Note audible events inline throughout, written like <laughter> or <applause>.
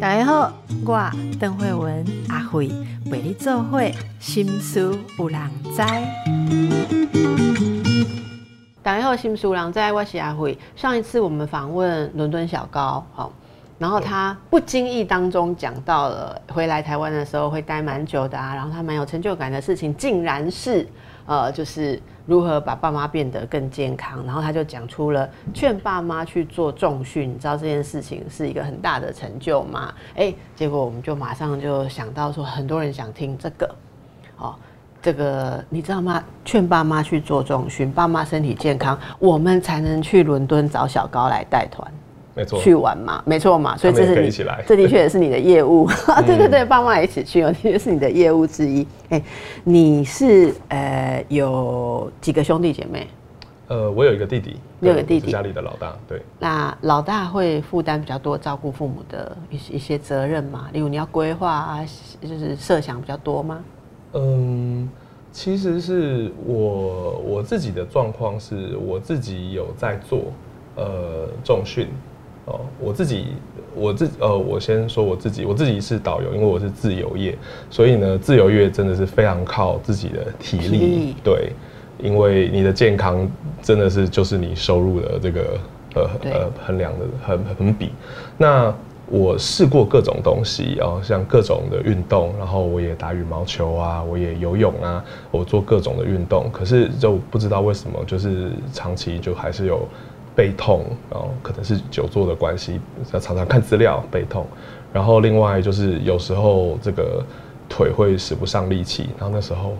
大家好，我邓慧文阿慧陪你做会心思有人知。大家好，心思有人知，我是阿慧。上一次我们访问伦敦小高，好，然后他不经意当中讲到了回来台湾的时候会待蛮久的啊，然后他蛮有成就感的事情，竟然是呃，就是如何把爸妈变得更健康。然后他就讲出了劝爸妈去做重训，你知道这件事情是一个很大的成就吗？哎，结果我们就马上就想到说，很多人想听这个，哦。这个你知道吗？劝爸妈去做重训，爸妈身体健康，我们才能去伦敦找小高来带团，没错，去玩嘛，没错嘛。所以这是你，<laughs> 这的确也是你的业务。<laughs> 对对对，爸妈一起去哦，的确是你的业务之一。哎，你是呃有几个兄弟姐妹？呃，我有一个弟弟，有个弟弟，家里的老大。对，那老大会负担比较多照顾父母的一些一些责任嘛？例如你要规划啊，就是设想比较多吗？嗯，其实是我我自己的状况是我自己有在做呃重训哦，我自己我自呃我先说我自己，我自己是导游，因为我是自由业，所以呢自由业真的是非常靠自己的体力，对，因为你的健康真的是就是你收入的这个呃呃衡量的很很比那。我试过各种东西哦，像各种的运动，然后我也打羽毛球啊，我也游泳啊，我做各种的运动，可是就不知道为什么，就是长期就还是有背痛，然后可能是久坐的关系，要常常看资料背痛，然后另外就是有时候这个腿会使不上力气，然后那时候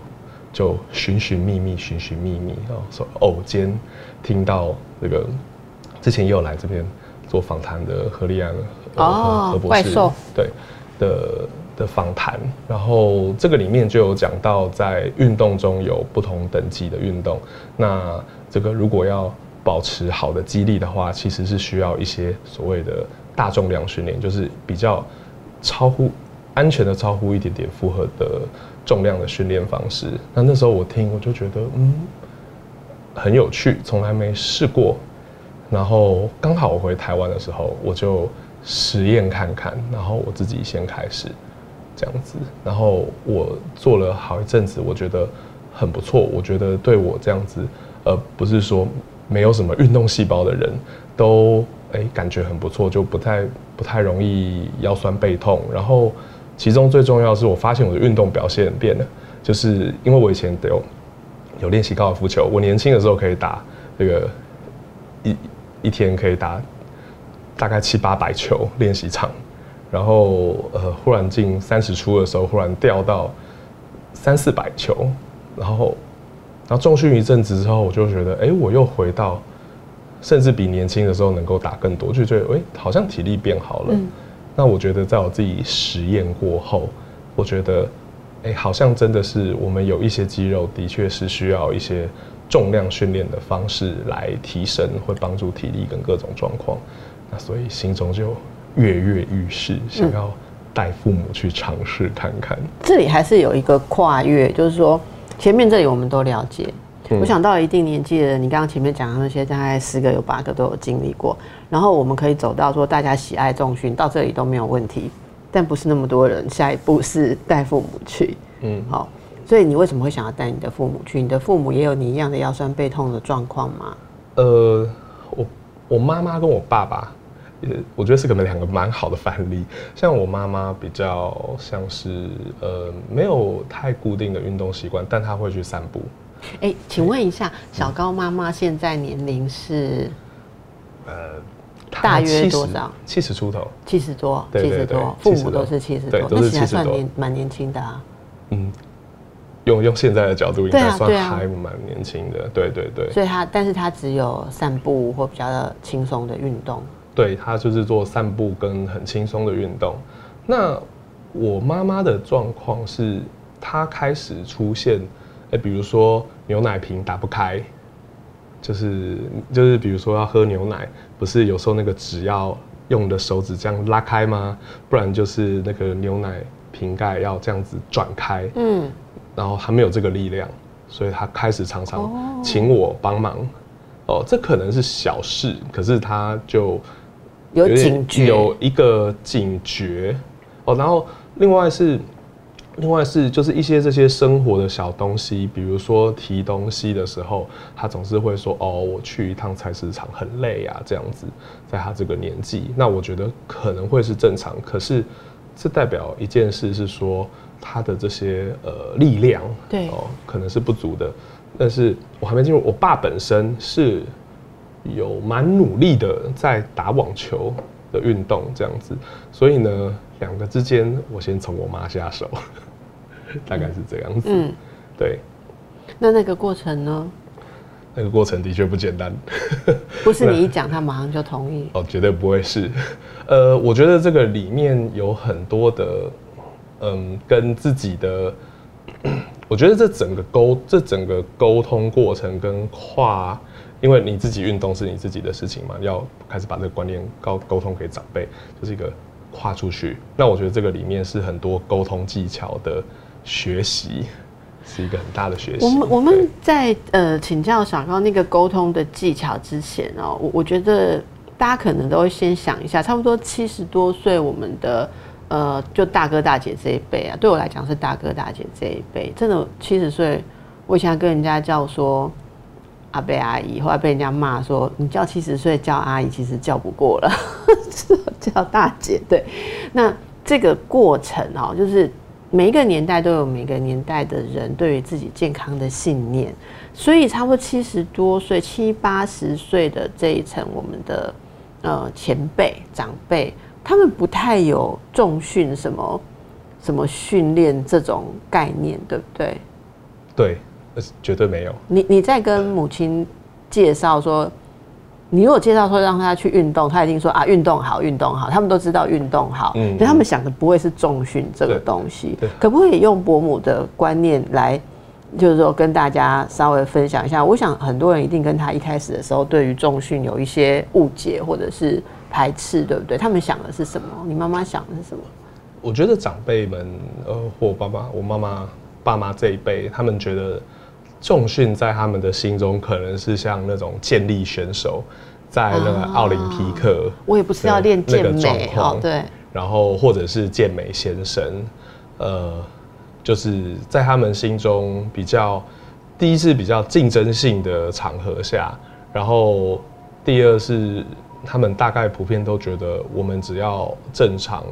就寻寻觅觅，寻寻觅觅然后，说偶间听到这个之前也有来这边做访谈的何丽安。哦，怪兽对的的访谈，然后这个里面就有讲到，在运动中有不同等级的运动。那这个如果要保持好的肌力的话，其实是需要一些所谓的大重量训练，就是比较超乎安全的、超乎一点点负荷的重量的训练方式。那那时候我听，我就觉得嗯很有趣，从来没试过。然后刚好我回台湾的时候，我就。实验看看，然后我自己先开始这样子，然后我做了好一阵子，我觉得很不错。我觉得对我这样子，呃，不是说没有什么运动细胞的人都哎感觉很不错，就不太不太容易腰酸背痛。然后其中最重要是我发现我的运动表现变了，就是因为我以前有有练习高尔夫球，我年轻的时候可以打这个一一天可以打。大概七八百球练习场，然后呃，忽然进三十出的时候，忽然掉到三四百球，然后然后重训一阵子之后，我就觉得，哎，我又回到，甚至比年轻的时候能够打更多，就觉得，哎，好像体力变好了。那我觉得，在我自己实验过后，我觉得，哎，好像真的是我们有一些肌肉，的确是需要一些重量训练的方式来提升，会帮助体力跟各种状况。那所以心中就跃跃欲试，想要带父母去尝试看看。这里还是有一个跨越，就是说前面这里我们都了解。我想到一定年纪的人，你刚刚前面讲的那些，大概十个有八个都有经历过。然后我们可以走到说大家喜爱重训，到这里都没有问题。但不是那么多人，下一步是带父母去。嗯，好。所以你为什么会想要带你的父母去？你的父母也有你一样的腰酸背痛的状况吗？呃。我我妈妈跟我爸爸，呃，我觉得是可能两个蛮好的范例。像我妈妈比较像是呃没有太固定的运动习惯，但她会去散步。哎，请问一下，小高妈妈现在年龄是呃大约多少？七十出头，七十多，七十多，父母都是七十多，都是七十多，蛮年轻的啊。嗯。用用现在的角度，应该算还蛮年轻的，对对对。所以他，但是他只有散步或比较轻松的运动。对他就是做散步跟很轻松的运动。那我妈妈的状况是，她开始出现，哎，比如说牛奶瓶打不开，就是就是比如说要喝牛奶，不是有时候那个纸要用的手指这样拉开吗？不然就是那个牛奶瓶盖要这样子转开。嗯。然后他没有这个力量，所以他开始常常请我帮忙。哦，这可能是小事，可是他就有点警觉有一个警觉哦。然后另外是，另外是就是一些这些生活的小东西，比如说提东西的时候，他总是会说：“哦，我去一趟菜市场很累啊。”这样子，在他这个年纪，那我觉得可能会是正常。可是这代表一件事是说，他的这些呃力量，对哦，可能是不足的。但是我还没进入，我爸本身是有蛮努力的在打网球的运动这样子，所以呢，两个之间我先从我妈下手，<laughs> 大概是这样子。嗯，对，那那个过程呢？那个过程的确不简单。<laughs> 不是你一讲，他马上就同意。<laughs> 哦，绝对不会是。呃，我觉得这个里面有很多的，嗯，跟自己的，<clears throat> 我觉得这整个沟，这整个沟通过程跟跨，因为你自己运动是你自己的事情嘛，要开始把这个观念沟沟通给长辈，就是一个跨出去。那我觉得这个里面是很多沟通技巧的学习，是一个很大的学习。我们我们在呃请教小高那个沟通的技巧之前哦，我我觉得大家可能都会先想一下，差不多七十多岁，我们的呃就大哥大姐这一辈啊，对我来讲是大哥大姐这一辈，真的七十岁，我以前跟人家叫说阿伯阿姨，后来被人家骂说你叫七十岁叫阿姨，其实叫不过了，<laughs> 叫大姐。对，那这个过程哦，就是每一个年代都有每个年代的人对于自己健康的信念，所以差不多七十多岁、七八十岁的这一层，我们的呃前辈长辈，他们不太有重训什么什么训练这种概念，对不对？对，绝对没有。你你在跟母亲介绍说，你如果介绍说让他去运动，他一定说啊运动好，运动好，他们都知道运动好，嗯可他们想的不会是重训这个东西对，可不可以用伯母的观念来？就是说，跟大家稍微分享一下。我想很多人一定跟他一开始的时候对于重训有一些误解或者是排斥，对不对？他们想的是什么？你妈妈想的是什么？我觉得长辈们，呃，或爸爸、我妈妈、爸妈这一辈，他们觉得重训在他们的心中可能是像那种健力选手在那个奥林匹克，我也不是要练那个健美状况哦，对，然后或者是健美先生，呃，就是在他们心中比较，第一是比较竞争性的场合下，然后第二是他们大概普遍都觉得我们只要正常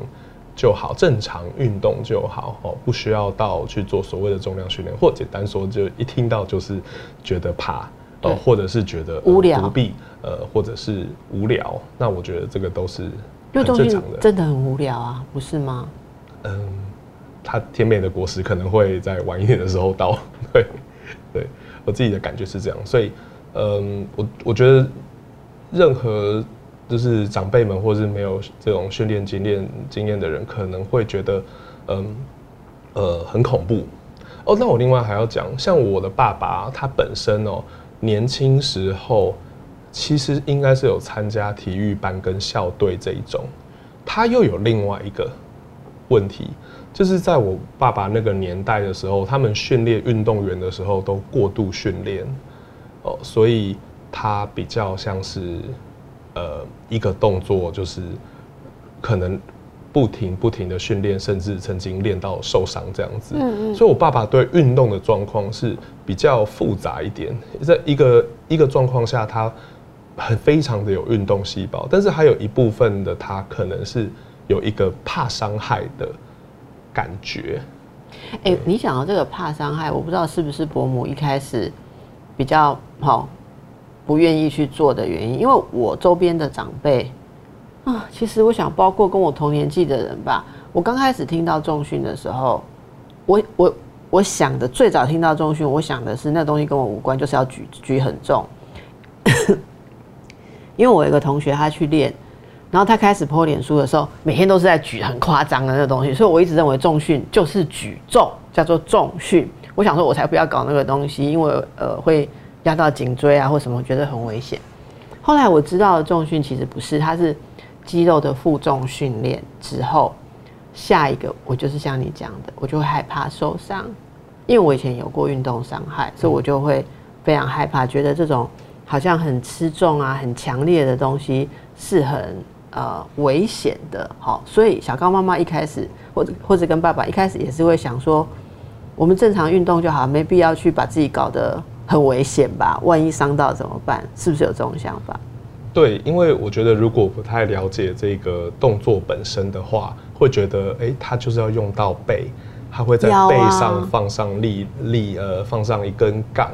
就好，正常运动就好哦，不需要到去做所谓的重量训练，或简单说就一听到就是觉得怕。呃，或者是觉得呃无聊不必，呃，或者是无聊，那我觉得这个都是很正常的。真的很无聊啊，不是吗？嗯，它甜美的果实可能会在晚一点的时候到，<laughs> 对，对我自己的感觉是这样，所以，嗯，我我觉得任何就是长辈们或是没有这种训练经验经验的人，可能会觉得，嗯，呃，很恐怖。哦，那我另外还要讲，像我的爸爸，他本身哦，年轻时候其实应该是有参加体育班跟校队这一种，他又有另外一个问题，就是在我爸爸那个年代的时候，他们训练运动员的时候都过度训练，哦，所以他比较像是呃一个动作，就是可能不停不停的训练，甚至曾经练到受伤这样子。嗯嗯所以我爸爸对运动的状况是比较复杂一点，在一个一个状况下，他很非常的有运动细胞，但是还有一部分的他可能是有一个怕伤害的感觉。哎、你讲到这个怕伤害，我不知道是不是伯母一开始比较好不愿意去做的原因，因为我周边的长辈啊，其实我想包括跟我同年纪的人吧，我刚开始听到重训的时候，我我我想的最早听到重训，我想的是那东西跟我无关，就是要举举很重，<coughs> 因为我有一个同学他去练。然后他开始 po 脸书的时候，每天都是在举很夸张的那个东西，所以我一直认为重训就是举重，叫做重训。我想说，我才不要搞那个东西，因为呃会压到颈椎啊或什么，我觉得很危险。后来我知道重训其实不是，它是肌肉的负重训练之后，下一个我就是像你讲的，我就会害怕受伤，因为我以前有过运动伤害，所以我就会非常害怕，觉得这种好像很吃重啊、很强烈的东西是很呃危险的，好，所以小高妈妈一开始或者或者跟爸爸一开始也是会想说，我们正常运动就好，没必要去把自己搞得很危险吧？万一伤到怎么办？是不是有这种想法？对，因为我觉得如果不太了解这个动作本身的话，会觉得哎，他就是要用到背，他会在背上放上力力呃，放上一根杠，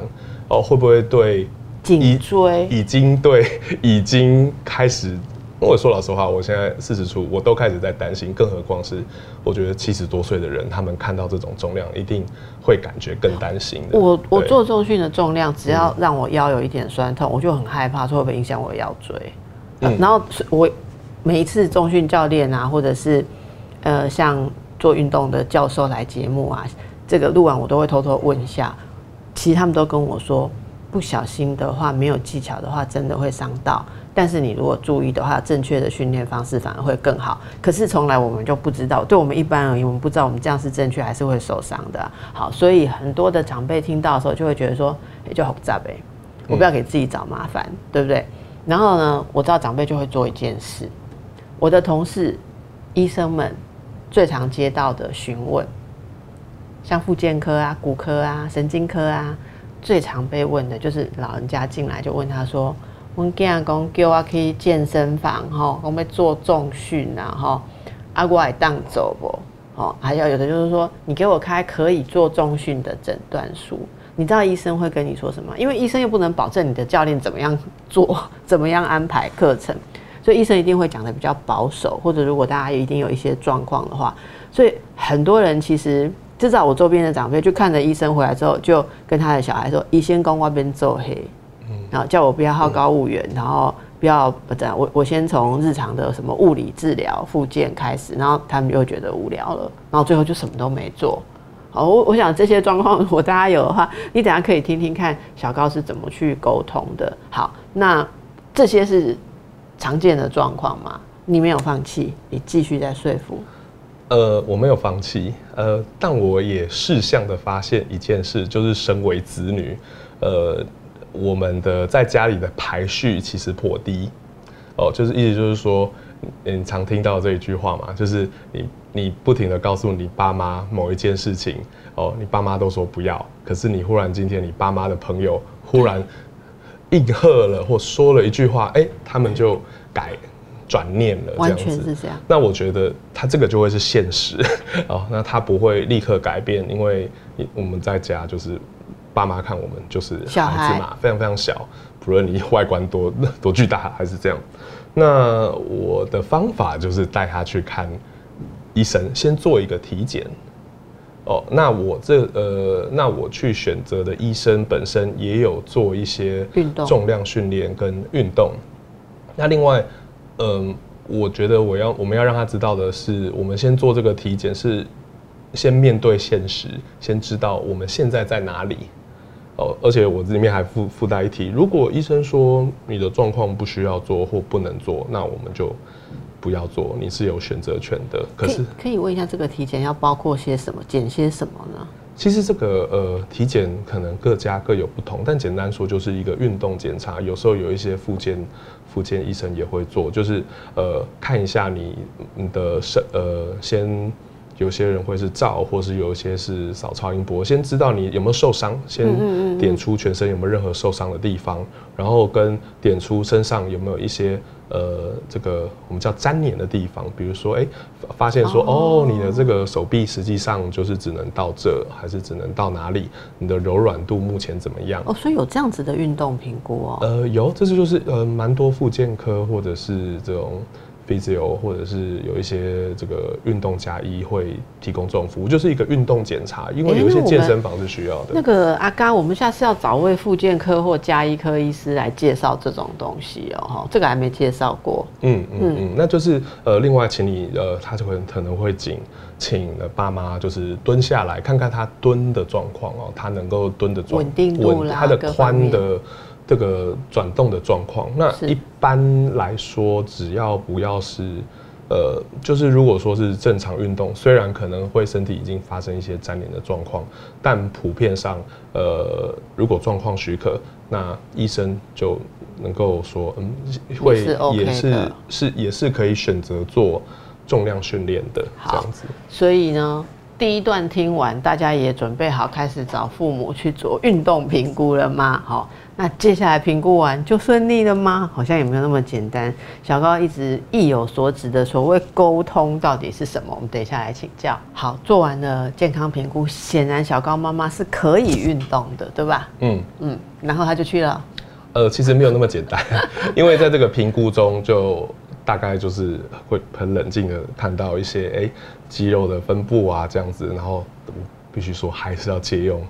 哦，会不会对颈椎已经对已经开始？我说老实话，我现在四十出，我都开始在担心，更何况是我觉得七十多岁的人，他们看到这种重量，一定会感觉更担心的。我我做重训的重量，只要让我腰有一点酸痛，我就很害怕，说会不会影响我腰椎？然后我每一次重训教练啊，或者是呃像做运动的教授来节目啊，这个录完我都会偷偷问一下，其实他们都跟我说，不小心的话，没有技巧的话，真的会伤到。但是你如果注意的话，正确的训练方式反而会更好。可是从来我们就不知道，对我们一般而言，我们不知道我们这样是正确还是会受伤的。好，所以很多的长辈听到的时候就会觉得说，哎，就好杂呗，我不要给自己找麻烦，对不对？然后呢，我知道长辈就会做一件事，我的同事、医生们最常接到的询问，像妇健科啊、骨科啊、神经科啊，最常被问的就是老人家进来就问他说。我囝讲叫我去健身房吼，我们做重训啊吼，啊我来当走不？哦，还有有的就是说，你给我开可以做重训的诊断书，你知道医生会跟你说什么？因为医生又不能保证你的教练怎么样做，<laughs> 怎么样安排课程，所以医生一定会讲的比较保守，或者如果大家一定有一些状况的话，所以很多人其实至少我周边的长辈就看着医生回来之后，就跟他的小孩说：“医生讲我边做黑。”然后叫我不要好高骛远，然后不要这样。我我先从日常的什么物理治疗、复健开始，然后他们又觉得无聊了，然后最后就什么都没做。好，我我想这些状况，<laughs> 我大家有的话，你等下可以听听看小高是怎么去沟通的。好，那这些是常见的状况吗？你没有放弃，你继续在说服。呃，我没有放弃，呃，但我也事项的发现一件事，就是身为子女，呃。我们的在家里的排序其实颇低，哦，就是意思就是说，你常听到这一句话嘛，就是你你不停的告诉你爸妈某一件事情，哦，你爸妈都说不要，可是你忽然今天你爸妈的朋友忽然应和了或说了一句话，哎，他们就改转念了，完全是这样。那我觉得他这个就会是现实，<laughs> 哦，那他不会立刻改变，因为我们在家就是。爸妈看我们就是孩子嘛，非常非常小，不论你外观多 <laughs> 多巨大还是这样。那我的方法就是带他去看医生，先做一个体检。哦，那我这呃，那我去选择的医生本身也有做一些运动、重量训练跟运动。那另外，嗯，我觉得我要我们要让他知道的是，我们先做这个体检是先面对现实，先知道我们现在在哪里。哦，而且我这里面还附附带一提，如果医生说你的状况不需要做或不能做，那我们就不要做，你是有选择权的。可是可以问一下，这个体检要包括些什么，检些什么呢？其实这个呃体检可能各家各有不同，但简单说就是一个运动检查，有时候有一些附件附件医生也会做，就是呃看一下你你的身呃先。有些人会是照，或是有一些是扫超音波，先知道你有没有受伤，先点出全身有没有任何受伤的地方，然后跟点出身上有没有一些呃这个我们叫粘连的地方，比如说哎发现说哦你的这个手臂实际上就是只能到这，还是只能到哪里？你的柔软度目前怎么样？哦，所以有这样子的运动评估哦。呃，有，这是就是呃蛮多复健科或者是这种。非自由，或者是有一些这个运动加医会提供这种服务，就是一个运动检查，因为有一些健身房是需要的。那个阿刚，我们下次要找位复健科或加医科医师来介绍这种东西哦，哈，这个还没介绍过。嗯嗯嗯，那就是呃，另外请你呃，他就会可能会请请爸妈就是蹲下来看看他蹲的状况哦，他能够蹲的稳定度他的髋的。这个转动的状况，那一般来说，只要不要是呃，就是如果说是正常运动，虽然可能会身体已经发生一些粘连的状况，但普遍上，呃，如果状况许可，那医生就能够说，嗯，会也是是也是可以选择做重量训练的这样子。所以呢，第一段听完，大家也准备好开始找父母去做运动评估了吗？好。那接下来评估完就顺利了吗？好像也没有那么简单。小高一直意有所指的所谓沟通到底是什么？我们等一下来请教。好，做完了健康评估，显然小高妈妈是可以运动的，对吧？嗯嗯，然后他就去了。呃，其实没有那么简单，<laughs> 因为在这个评估中，就大概就是会很冷静的看到一些哎肌肉的分布啊这样子，然后必须说还是要借用。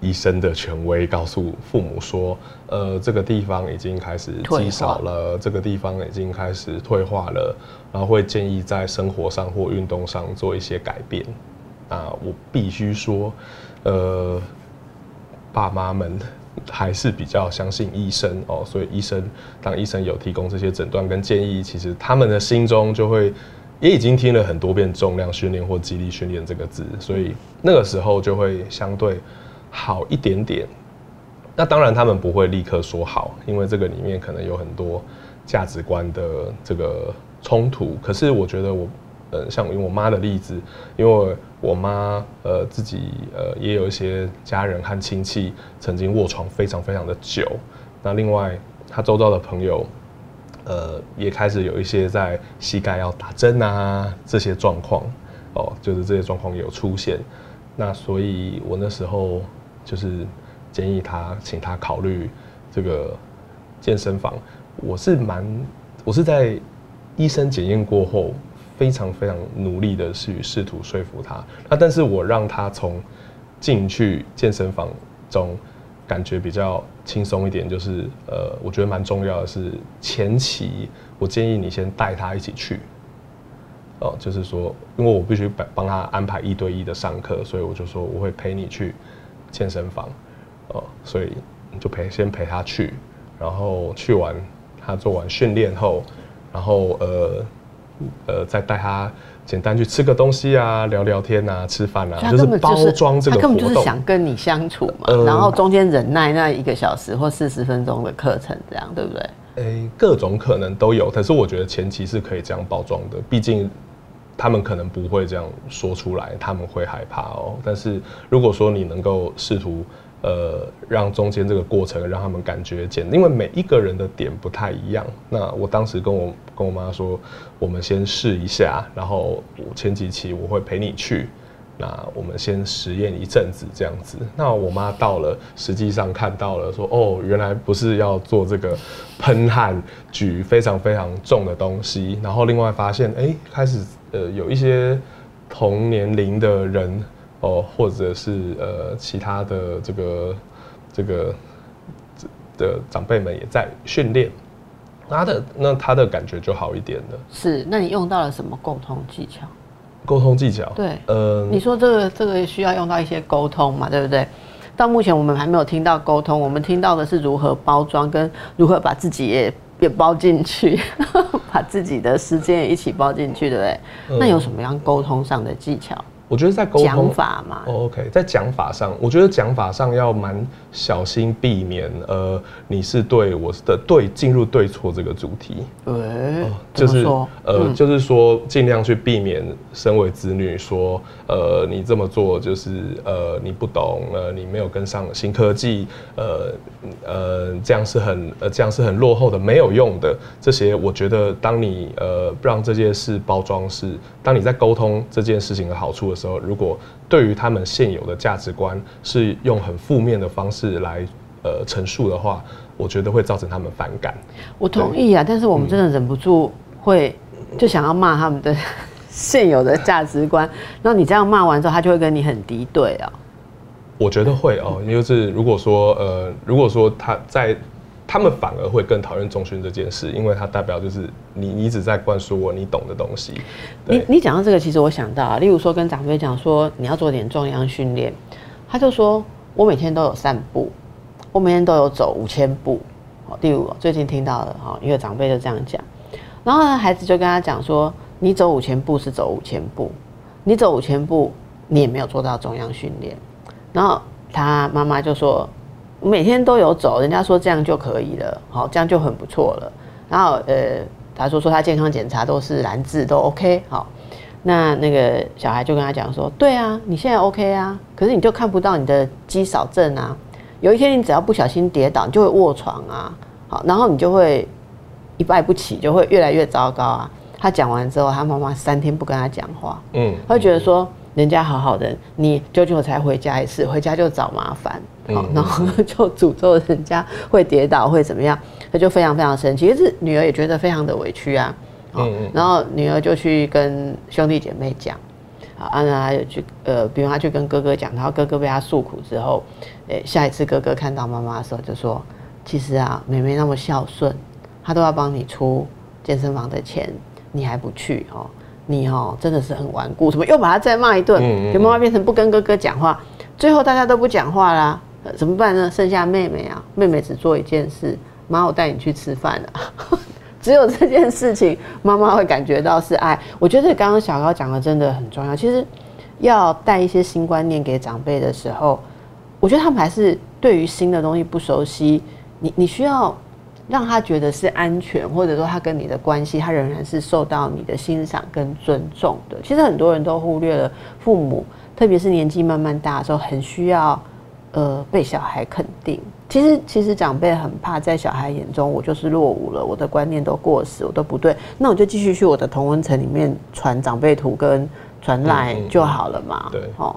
医生的权威告诉父母说：“呃，这个地方已经开始积少了，这个地方已经开始退化了，然后会建议在生活上或运动上做一些改变。”啊，我必须说，呃，爸妈们还是比较相信医生哦，所以医生当医生有提供这些诊断跟建议，其实他们的心中就会也已经听了很多遍重量训练或肌力训练这个字，所以那个时候就会相对。好一点点，那当然他们不会立刻说好，因为这个里面可能有很多价值观的这个冲突。可是我觉得我，呃，像用我妈的例子，因为我妈呃自己呃也有一些家人和亲戚曾经卧床非常非常的久，那另外她周遭的朋友，呃也开始有一些在膝盖要打针啊这些状况，哦，就是这些状况有出现，那所以我那时候。就是建议他，请他考虑这个健身房。我是蛮，我是在医生检验过后，非常非常努力的去试图说服他。那但是我让他从进去健身房中感觉比较轻松一点，就是呃，我觉得蛮重要的是前期，我建议你先带他一起去。哦，就是说，因为我必须帮帮他安排一对一的上课，所以我就说我会陪你去。健身房，哦，所以就陪先陪他去，然后去完他做完训练后，然后呃呃再带他简单去吃个东西啊，聊聊天啊，吃饭啊，就是包装这个他根本就是想跟你相处嘛，然后中间忍耐那一个小时或四十分钟的课程，这样对不对？诶，各种可能都有，可是我觉得前期是可以这样包装的，毕竟。他们可能不会这样说出来，他们会害怕哦。但是如果说你能够试图，呃，让中间这个过程让他们感觉简，因为每一个人的点不太一样。那我当时跟我跟我妈说，我们先试一下，然后我前几期我会陪你去，那我们先实验一阵子这样子。那我妈到了，实际上看到了，说哦，原来不是要做这个喷汗举非常非常重的东西，然后另外发现，哎，开始。呃，有一些同年龄的人哦，或者是呃其他的这个这个的长辈们也在训练，他的那他的感觉就好一点了。是，那你用到了什么沟通技巧？沟通技巧？对，呃，你说这个这个需要用到一些沟通嘛，对不对？到目前我们还没有听到沟通，我们听到的是如何包装跟如何把自己也。也包进去，<laughs> 把自己的时间也一起包进去，对不对？那有什么样沟通上的技巧？我觉得在沟通讲法嘛，OK，在讲法上，我觉得讲法上要蛮小心避免，呃，你是对我的对进入对错这个主题，对，就是呃，就是说尽量去避免身为子女说，呃，你这么做就是呃你不懂，呃，你没有跟上新科技，呃呃，这样是很呃这样是很落后的，没有用的。这些我觉得，当你呃让这件事包装是，当你在沟通这件事情的好处的时候。时候，如果对于他们现有的价值观是用很负面的方式来呃陈述的话，我觉得会造成他们反感。我同意啊，但是我们真的忍不住会就想要骂他们的现有的价值观。那你这样骂完之后，他就会跟你很敌对啊？我觉得会哦，就是如果说呃，如果说他在。他们反而会更讨厌中训这件事，因为它代表就是你，你只在灌输我你懂的东西。你你讲到这个，其实我想到啊，例如说跟长辈讲说你要做点重量训练，他就说我每天都有散步，我每天都有走五千步。例如最近听到的哈，一个长辈就这样讲，然后呢，孩子就跟他讲说，你走五千步是走五千步，你走五千步，你也没有做到中央训练。然后他妈妈就说，每天都有走，人家说这样就可以了，好，这样就很不错了。然后呃，他说说他健康检查都是蓝字，都 OK，好。那那个小孩就跟他讲说，对啊，你现在 OK 啊，可是你就看不到你的肌少症啊。有一天你只要不小心跌倒，你就会卧床啊，好，然后你就会一败不起，就会越来越糟糕啊。他讲完之后，他妈妈三天不跟他讲话，嗯，他会觉得说人家好好的，你久久才回家一次，回家就找麻烦，好，然后 <laughs> 就诅咒人家会跌倒会怎么样，他就非常非常生气。其实女儿也觉得非常的委屈啊，嗯嗯，然后女儿就去跟兄弟姐妹讲。安娜有去，呃，比如他去跟哥哥讲，然后哥哥被他诉苦之后，诶，下一次哥哥看到妈妈的时候就说：“其实啊，妹妹那么孝顺，她都要帮你出健身房的钱，你还不去哦？你哦，真的是很顽固。什么又把他再骂一顿，给妈妈变成不跟哥哥讲话，最后大家都不讲话啦，怎么办呢？剩下妹妹啊，妹妹只做一件事，妈，我带你去吃饭了。<laughs> ”只有这件事情，妈妈会感觉到是爱。我觉得刚刚小高讲的真的很重要。其实要带一些新观念给长辈的时候，我觉得他们还是对于新的东西不熟悉。你你需要让他觉得是安全，或者说他跟你的关系，他仍然是受到你的欣赏跟尊重的。其实很多人都忽略了父母，特别是年纪慢慢大的时候，很需要呃被小孩肯定。其实，其实长辈很怕在小孩眼中我就是落伍了，我的观念都过时，我都不对，那我就继续去我的同温层里面传长辈图跟传来就好了嘛。对，哦，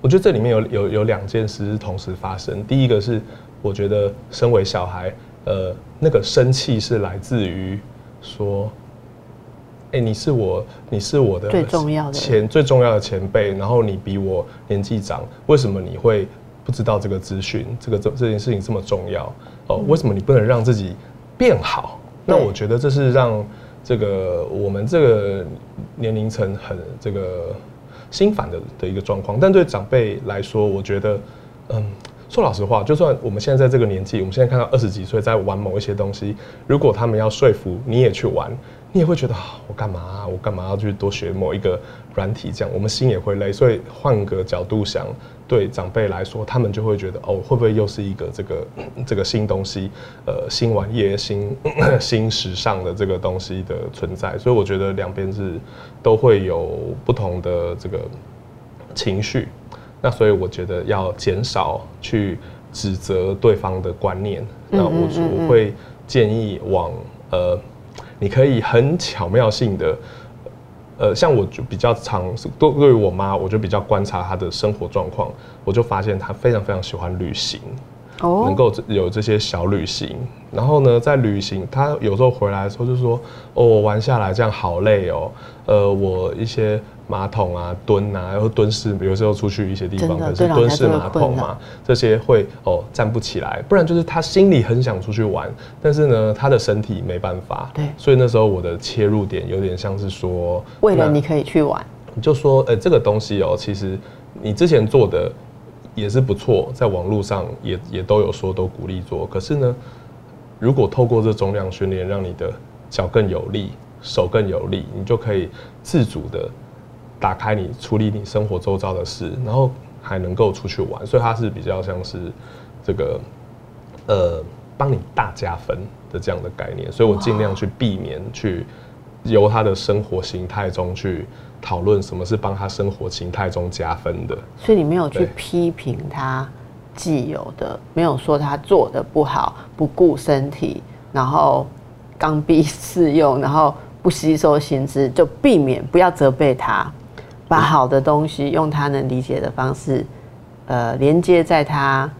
我觉得这里面有有有两件事是同时发生。第一个是，我觉得身为小孩，呃，那个生气是来自于说，哎，你是我，你是我的最重要的前最重要的前辈，然后你比我年纪长，为什么你会？不知道这个资讯，这个这这件事情这么重要哦？为什么你不能让自己变好？那我觉得这是让这个我们这个年龄层很这个心烦的的一个状况。但对长辈来说，我觉得，嗯，说老实话，就算我们现在在这个年纪，我们现在看到二十几岁在玩某一些东西，如果他们要说服你也去玩。你也会觉得我干嘛？我干嘛要去多学某一个软体？这样我们心也会累。所以换个角度想，对长辈来说，他们就会觉得哦，会不会又是一个这个这个新东西？呃，新玩意、新 <clears throat> 新时尚的这个东西的存在。所以我觉得两边是都会有不同的这个情绪。那所以我觉得要减少去指责对方的观念。那我我会建议往呃。你可以很巧妙性的，呃，像我就比较常，对对于我妈，我就比较观察她的生活状况，我就发现她非常非常喜欢旅行，哦，能够有这些小旅行，然后呢，在旅行，她有时候回来的时候就说，哦，我玩下来这样好累哦，呃，我一些。马桶啊，蹲啊，然后蹲式，有时候出去一些地方，可是蹲式马桶嘛，这些会哦站不起来，不然就是他心里很想出去玩，但是呢，他的身体没办法。对，所以那时候我的切入点有点像是说，为了你可以去玩，你就说，呃，这个东西哦，其实你之前做的也是不错，在网络上也也都有说都鼓励做，可是呢，如果透过这重量训练，让你的脚更有力，手更有力，你就可以自主的。打开你处理你生活周遭的事，然后还能够出去玩，所以它是比较像是这个呃帮你大加分的这样的概念，所以我尽量去避免去由他的生活形态中去讨论什么是帮他生活形态中加分的。所以你没有去批评他既有的，没有说他做的不好，不顾身体，然后刚愎自用，然后不吸收薪资，就避免不要责备他。把好的东西用他能理解的方式，呃，连接在他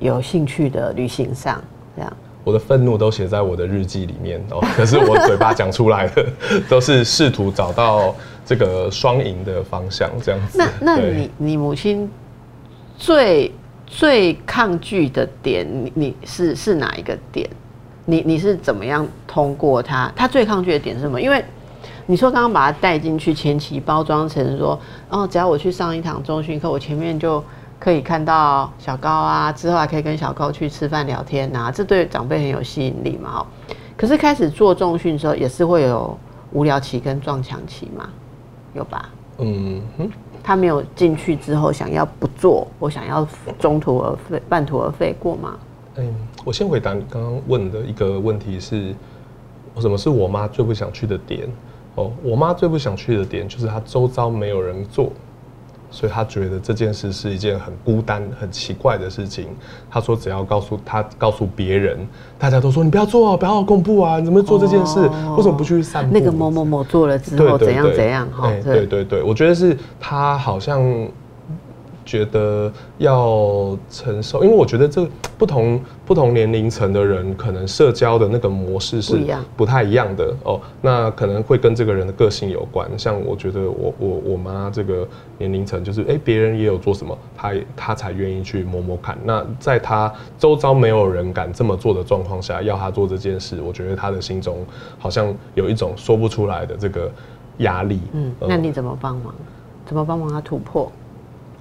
有兴趣的旅行上，这样。我的愤怒都写在我的日记里面哦，<laughs> 可是我嘴巴讲出来的 <laughs> 都是试图找到这个双赢的方向，这样子。那那你你母亲最最抗拒的点，你你是是哪一个点？你你是怎么样通过他？他最抗拒的点是什么？因为。你说刚刚把它带进去，前期包装成说，哦，只要我去上一堂中训课，我前面就可以看到小高啊，之后还可以跟小高去吃饭聊天呐，这对长辈很有吸引力嘛。可是开始做重训的时候，也是会有无聊期跟撞墙期嘛？有吧？嗯哼，他没有进去之后想要不做，我想要中途而废、半途而废过吗？嗯，我先回答你刚刚问的一个问题是，什么是我妈最不想去的点？哦，我妈最不想去的点就是她周遭没有人做，所以她觉得这件事是一件很孤单、很奇怪的事情。她说只要告诉她、告诉别人，大家都说你不要做啊，不要公布啊，你怎么做这件事？为什么不去散步？那个某某某做了之后怎样怎样？哈，对对对，我觉得是她好像。觉得要承受，因为我觉得这不同不同年龄层的人，可能社交的那个模式是不太一样的哦。那可能会跟这个人的个性有关。像我觉得我我我妈这个年龄层，就是哎别人也有做什么，她她才愿意去摸摸看。那在她周遭没有人敢这么做的状况下，要她做这件事，我觉得她的心中好像有一种说不出来的这个压力。嗯，那你怎么帮忙？怎么帮忙她突破？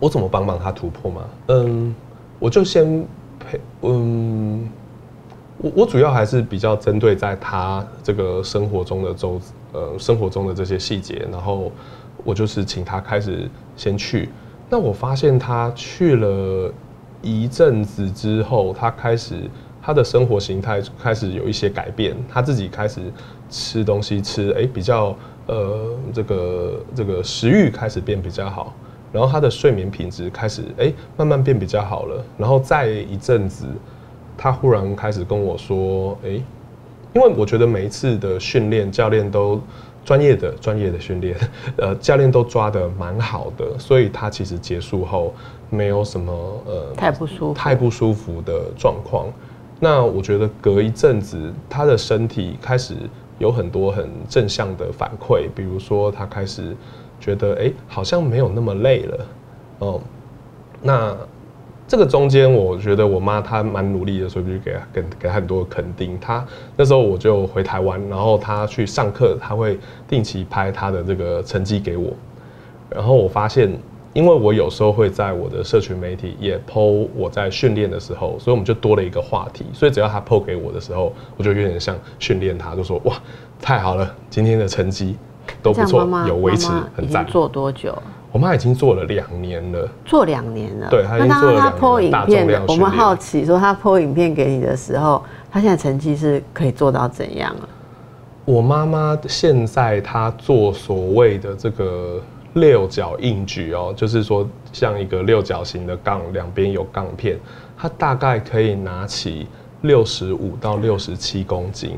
我怎么帮忙他突破吗？嗯，我就先陪，嗯，我我主要还是比较针对在他这个生活中的周，呃，生活中的这些细节，然后我就是请他开始先去。那我发现他去了一阵子之后，他开始他的生活形态开始有一些改变，他自己开始吃东西吃，哎，比较呃，这个这个食欲开始变比较好。然后他的睡眠品质开始哎慢慢变比较好了，然后再一阵子，他忽然开始跟我说哎，因为我觉得每一次的训练教练都专业的专业的训练，<laughs> 呃教练都抓的蛮好的，所以他其实结束后没有什么呃太不舒服太不舒服的状况。那我觉得隔一阵子他的身体开始有很多很正向的反馈，比如说他开始。觉得哎，好像没有那么累了，哦，那这个中间，我觉得我妈她蛮努力的，所以就给给给她很多肯定。她那时候我就回台湾，然后她去上课，她会定期拍她的这个成绩给我。然后我发现，因为我有时候会在我的社群媒体也 PO 我在训练的时候，所以我们就多了一个话题。所以只要她 PO 给我的时候，我就有点像训练她，就说哇，太好了，今天的成绩。都不错，有维持很赞。做多久？我妈已经做了两年了。做两年了。对，她已经做了两年。影片，我们好奇说，她播影片给你的时候，她现在成绩是可以做到怎样啊？我妈妈现在她做所谓的这个六角硬举哦，就是说像一个六角形的杠，两边有杠片，她大概可以拿起六十五到六十七公斤。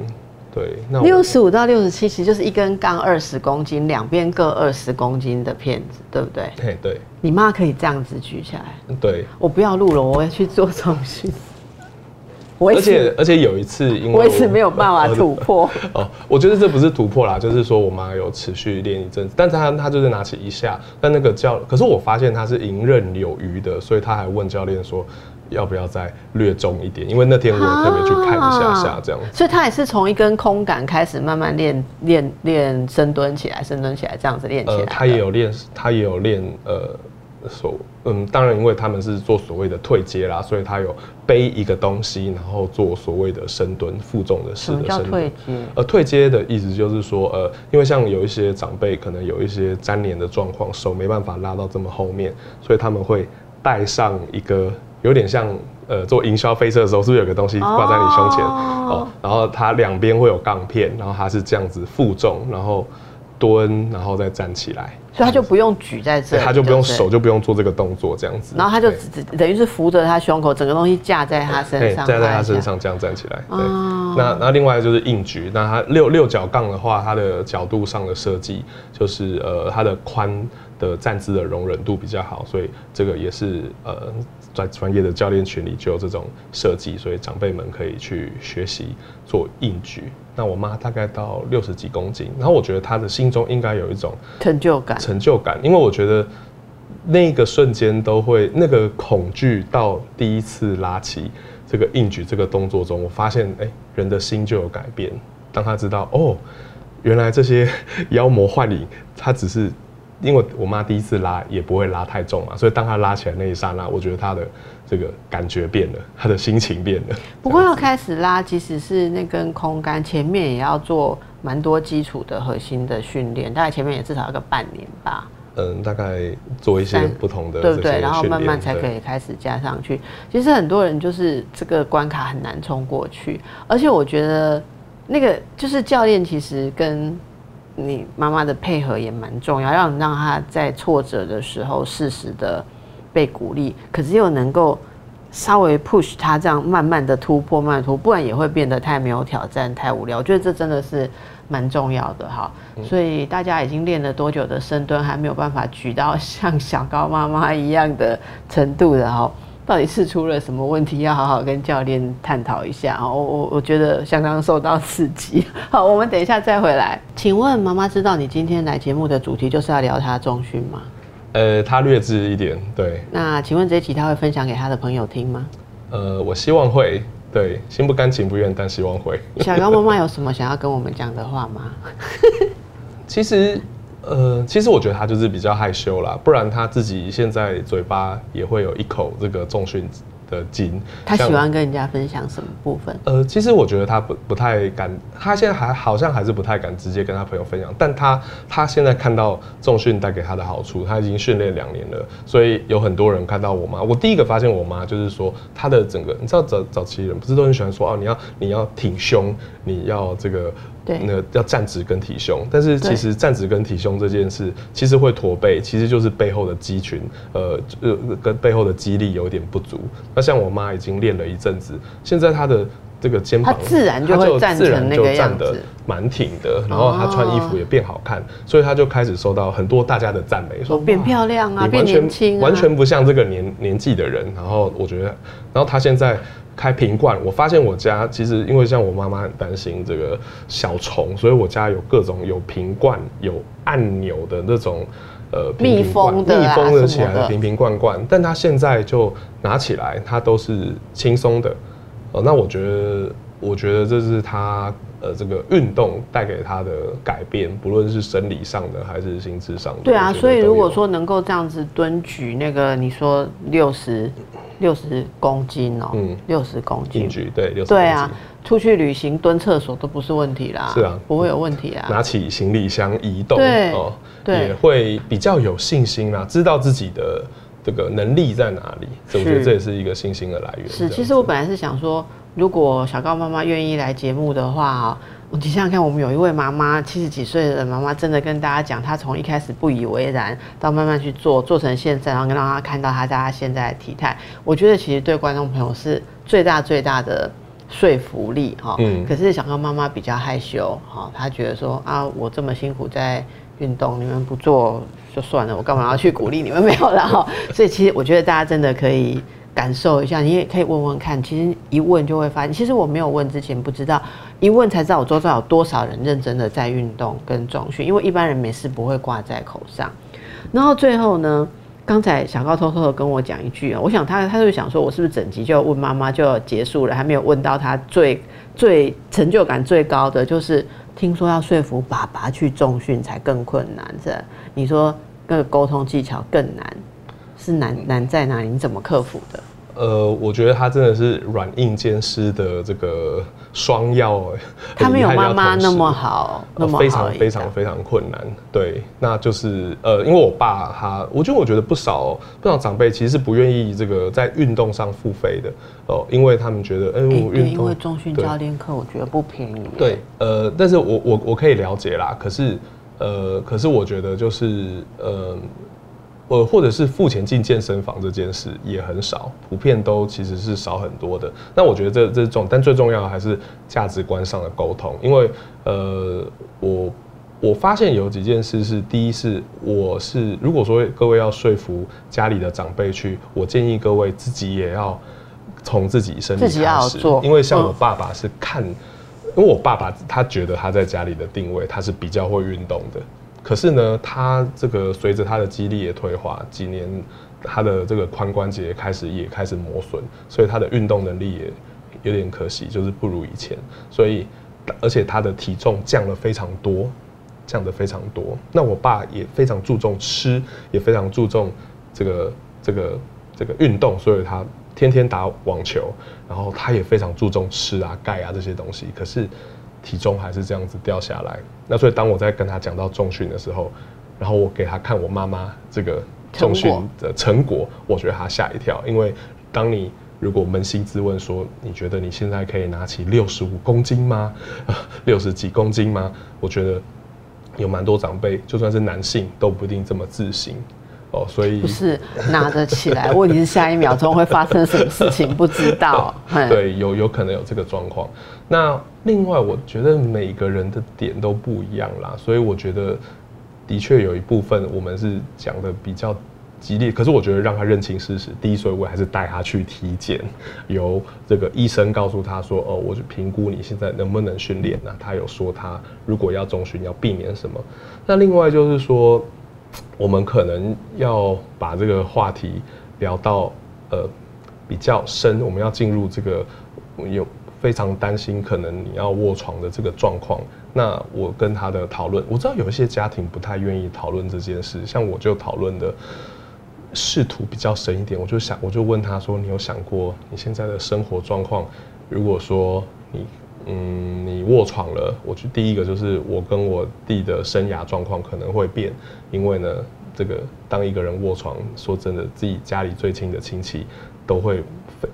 对，那六十五到六十七其实就是一根杠二十公斤，两边各二十公斤的片子，对不对？对对。你妈可以这样子举起来。对。我不要录了，我要去做重训。而且而且有一次，因为我一直没有办法 <laughs> 突破。<laughs> 哦，我觉得这不是突破啦，就是说我妈有持续练一阵子，但是她她就是拿起一下，但那个教，可是我发现她是游刃有余的，所以她还问教练说。要不要再略重一点？因为那天我特别去看一下下，这样。所以他也是从一根空杆开始慢慢练练练深蹲起来，深蹲起来这样子练起来。他也有练，他也有练呃，所嗯，当然因为他们是做所谓的退阶啦，所以他有背一个东西，然后做所谓的深蹲负重的事的深蹲。呃，退阶的意思就是说，呃，因为像有一些长辈可能有一些粘连的状况，手没办法拉到这么后面，所以他们会带上一个。有点像呃做营销飞车的时候，是不是有个东西挂在你胸前哦？然后它两边会有杠片，然后它是这样子负重，然后蹲，然后再站起来，所以他就不用举在这，他就不用手就不用做这个动作这样子，然后他就只等于是扶着他胸口，整个东西架在他身上，架在他身上这样站起来。对，那那另外就是硬举，那它六六角杠的话，它的角度上的设计就是呃它的宽的站姿的容忍度比较好，所以这个也是呃。在专业的教练群里就有这种设计，所以长辈们可以去学习做硬举。那我妈大概到六十几公斤，然后我觉得她的心中应该有一种成就感，成就感，因为我觉得那个瞬间都会那个恐惧到第一次拉起这个硬举这个动作中，我发现哎，人的心就有改变。当他知道哦，原来这些 <laughs> 妖魔幻影，他只是。因为我妈第一次拉也不会拉太重嘛，所以当她拉起来那一刹那，我觉得她的这个感觉变了，她的心情变了。不过要开始拉，即使是那根空杆，前面也要做蛮多基础的核心的训练，大概前面也至少要个半年吧。嗯，大概做一些不同的，对。不对？然后慢慢才可以开始加上去。其实很多人就是这个关卡很难冲过去，而且我觉得那个就是教练其实跟。你妈妈的配合也蛮重要，让让他在挫折的时候适时的被鼓励，可是又能够稍微 push 他这样慢慢的突破，慢慢突破，不然也会变得太没有挑战，太无聊。我觉得这真的是蛮重要的哈。所以大家已经练了多久的深蹲，还没有办法举到像小高妈妈一样的程度的哈。到底是出了什么问题？要好好跟教练探讨一下我我我觉得相当受到刺激。<laughs> 好，我们等一下再回来。请问妈妈知道你今天来节目的主题就是要聊他中训吗？呃，他略知一点，对。那请问这一集他会分享给他的朋友听吗？呃，我希望会，对，心不甘情不愿，但希望会。小高妈妈有什么想要跟我们讲的话吗？<laughs> 其实。呃，其实我觉得他就是比较害羞啦，不然他自己现在嘴巴也会有一口这个重训的筋。他喜欢跟人家分享什么部分？呃，其实我觉得他不不太敢，他现在还好像还是不太敢直接跟他朋友分享。但他他现在看到重训带给他的好处，他已经训练两年了，所以有很多人看到我妈。我第一个发现我妈就是说，她的整个，你知道早早期人不是都很喜欢说哦，你要你要挺胸，你要这个。对，那要站直跟提胸，但是其实站直跟提胸这件事，其实会驼背，其实就是背后的肌群，呃呃，跟背后的肌力有点不足。那像我妈已经练了一阵子，现在她的这个肩膀，自然就会站成那个样子，蛮挺的。然后她穿衣服也变好看，所以她就开始受到很多大家的赞美，说变漂亮啊，变年轻，完全不像这个年年纪的人。然后我觉得，然后她现在。开瓶罐，我发现我家其实因为像我妈妈很担心这个小虫，所以我家有各种有瓶罐、有按钮的那种呃密封的密封的起来的瓶瓶罐罐，但它现在就拿起来，它都是轻松的。呃，那我觉得，我觉得这是他呃这个运动带给他的改变，不论是生理上的还是心智上的。对啊，所以如果说能够这样子蹲举那个你说六十。六十公斤哦，嗯，六十公斤，对，六十对啊，出去旅行蹲厕所都不是问题啦，是啊，不会有问题啊。拿起行李箱移动，对哦，也会比较有信心啦，知道自己的这个能力在哪里，我觉得这也是一个信心的来源。是，其实我本来是想说，如果小高妈妈愿意来节目的话你想想看，我们有一位妈妈，七十几岁的妈妈，真的跟大家讲，她从一开始不以为然，到慢慢去做，做成现在，然后让她看到她家现在的体态。我觉得其实对观众朋友是最大最大的说服力哈。嗯。可是小高妈妈比较害羞哈，她觉得说啊，我这么辛苦在运动，你们不做就算了，我干嘛要去鼓励你们？<laughs> 没有了哈。所以其实我觉得大家真的可以。感受一下，你也可以问问看。其实一问就会发现，其实我没有问之前不知道，一问才知道我周遭有多少人认真的在运动跟重训。因为一般人没事不会挂在口上。然后最后呢，刚才小高偷偷的跟我讲一句啊，我想他他就想说，我是不是整集就问妈妈就结束了，还没有问到他最最成就感最高的，就是听说要说服爸爸去重训才更困难，是？你说那个沟通技巧更难。是难难在哪里？你怎么克服的？呃，我觉得他真的是软硬兼施的这个双药，他没有妈妈那么好，那么非常非常非常困难。对，那就是呃，因为我爸他，我觉得我觉得不少不少长辈其实是不愿意这个在运动上付费的哦，因为他们觉得，哎，我运动因为中训教练课我觉得不便宜。对，呃，但是我我我可以了解啦，可是呃，可是我觉得就是呃。呃，或者是付钱进健身房这件事也很少，普遍都其实是少很多的。那我觉得这这种，但最重要的还是价值观上的沟通。因为呃，我我发现有几件事是，第一是我是如果说各位要说服家里的长辈去，我建议各位自己也要从自己身体开始，因为像我爸爸是看，因为我爸爸他觉得他在家里的定位他是比较会运动的。可是呢，他这个随着他的肌力也退化，几年他的这个髋关节开始也开始磨损，所以他的运动能力也有点可惜，就是不如以前。所以，而且他的体重降了非常多，降的非常多。那我爸也非常注重吃，也非常注重这个这个这个运动，所以他天天打网球，然后他也非常注重吃啊、钙啊这些东西。可是体重还是这样子掉下来。那所以当我在跟他讲到重训的时候，然后我给他看我妈妈这个重训的成果，我觉得他吓一跳，因为当你如果扪心自问说，你觉得你现在可以拿起六十五公斤吗？<laughs> 六十几公斤吗？我觉得有蛮多长辈，就算是男性都不一定这么自信哦。所以不是拿得起来，<laughs> 问题是下一秒钟会发生什么事情不知道。对，有有可能有这个状况。那另外，我觉得每个人的点都不一样啦，所以我觉得的确有一部分我们是讲的比较。激烈，可是我觉得让他认清事实，第一，所以我还是带他去体检，由这个医生告诉他说，哦，我去评估你现在能不能训练呢？他有说他如果要中训要避免什么？那另外就是说，我们可能要把这个话题聊到呃比较深，我们要进入这个有非常担心可能你要卧床的这个状况。那我跟他的讨论，我知道有一些家庭不太愿意讨论这件事，像我就讨论的。试图比较深一点，我就想，我就问他说：“你有想过你现在的生活状况？如果说你，嗯，你卧床了，我去第一个就是我跟我弟的生涯状况可能会变，因为呢，这个当一个人卧床，说真的，自己家里最亲的亲戚都会。”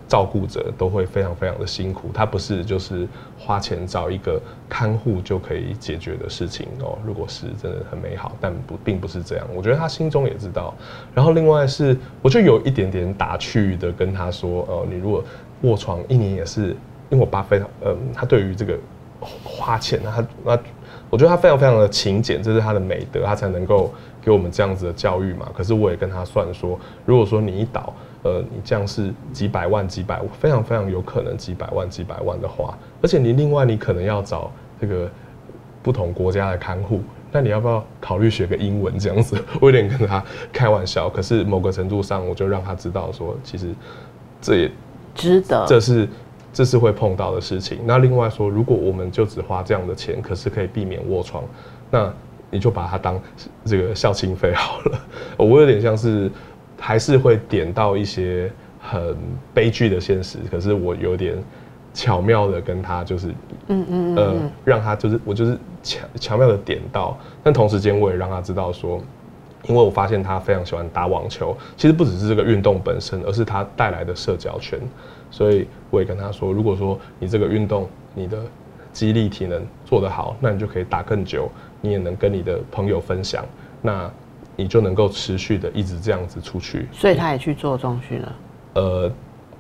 照顾着都会非常非常的辛苦，他不是就是花钱找一个看护就可以解决的事情哦。如果是真的很美好，但不并不是这样。我觉得他心中也知道。然后另外是，我就有一点点打趣的跟他说：“哦，你如果卧床一年也是，因为我爸非常嗯，他对于这个花钱，他那我觉得他非常非常的勤俭，这是他的美德，他才能够给我们这样子的教育嘛。可是我也跟他算说，如果说你一倒。呃，你这样是几百万、几百，非常非常有可能几百万、几百万的话，而且你另外你可能要找这个不同国家的看护，那你要不要考虑学个英文这样子？<laughs> 我有点跟他开玩笑，可是某个程度上，我就让他知道说，其实这也值得，这是这是会碰到的事情。那另外说，如果我们就只花这样的钱，可是可以避免卧床，那你就把它当这个孝亲费好了。<laughs> 我有点像是。还是会点到一些很悲剧的现实，可是我有点巧妙的跟他就是，嗯嗯呃，让他就是我就是巧巧妙的点到，但同时间我也让他知道说，因为我发现他非常喜欢打网球，其实不只是这个运动本身，而是他带来的社交圈，所以我也跟他说，如果说你这个运动你的肌力体能做得好，那你就可以打更久，你也能跟你的朋友分享，那。你就能够持续的一直这样子出去，所以他也去做中训了。呃，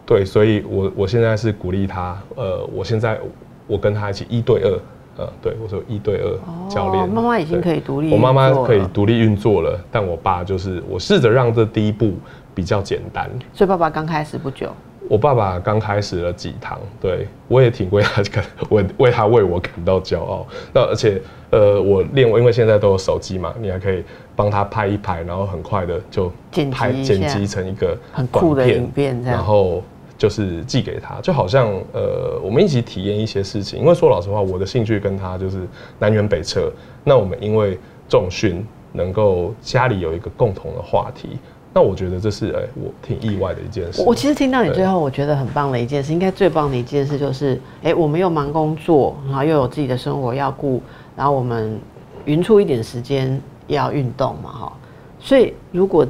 对，所以我我现在是鼓励他。呃，我现在我跟他一起一对二。呃，对我说一对二教练。妈妈已经可以独立，我妈妈可以独立运作了，但我爸就是我试着让这第一步比较简单。所以爸爸刚开始不久。我爸爸刚开始了几堂，对我也挺为他感，为为他为我感到骄傲。那而且，呃，我练我因为现在都有手机嘛，你还可以帮他拍一拍，然后很快的就拍剪辑成一个很酷的影片，然后就是寄给他，就好像呃，我们一起体验一些事情。因为说老实话，我的兴趣跟他。就是南辕北辙。那我们因为重训，能够家里有一个共同的话题。那我觉得这是哎，我挺意外的一件事。我其实听到你最后，我觉得很棒的一件事，应该最棒的一件事就是，哎，我们又忙工作，然后又有自己的生活要顾，然后我们匀出一点时间要运动嘛，哈。所以如果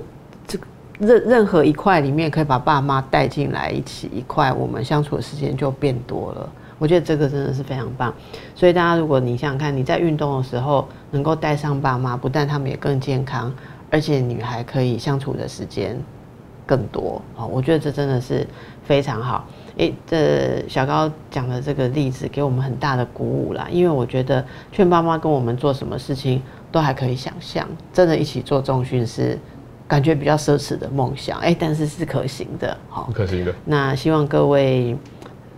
这个任任何一块里面可以把爸妈带进来一起一块，我们相处的时间就变多了。我觉得这个真的是非常棒。所以大家，如果你想想看，你在运动的时候能够带上爸妈，不但他们也更健康。而且女孩可以相处的时间更多哦，我觉得这真的是非常好。诶，这小高讲的这个例子给我们很大的鼓舞啦，因为我觉得劝爸妈跟我们做什么事情都还可以想象，真的一起做重训是感觉比较奢侈的梦想，诶，但是是可行的，好，可行的。那希望各位。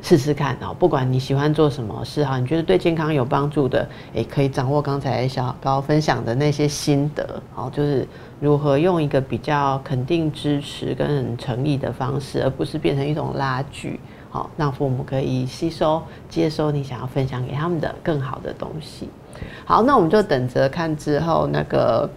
试试看哦，不管你喜欢做什么事哈，你觉得对健康有帮助的，也可以掌握刚才小高分享的那些心得，好，就是如何用一个比较肯定、支持跟诚意的方式，而不是变成一种拉锯，好，让父母可以吸收、接收你想要分享给他们的更好的东西。好，那我们就等着看之后那个。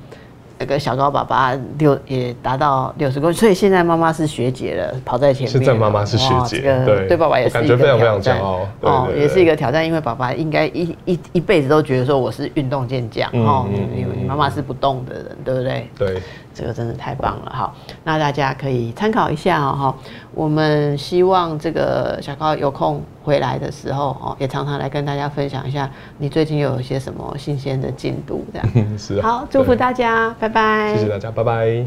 那个小高爸爸六也达到六十公斤，所以现在妈妈是学姐了，跑在前面。现在妈妈是学姐，对，对爸爸也是感觉非常非常骄傲哦，也是一个挑战，因为爸爸应该一一一辈子都觉得说我是运动健将哦，你你妈妈是不动的人，对不对？对。这个真的太棒了好，那大家可以参考一下哈。我们希望这个小高有空回来的时候哦，也常常来跟大家分享一下你最近有一些什么新鲜的进度这样。<laughs> 是。好，祝福大家，拜拜。谢谢大家，拜拜。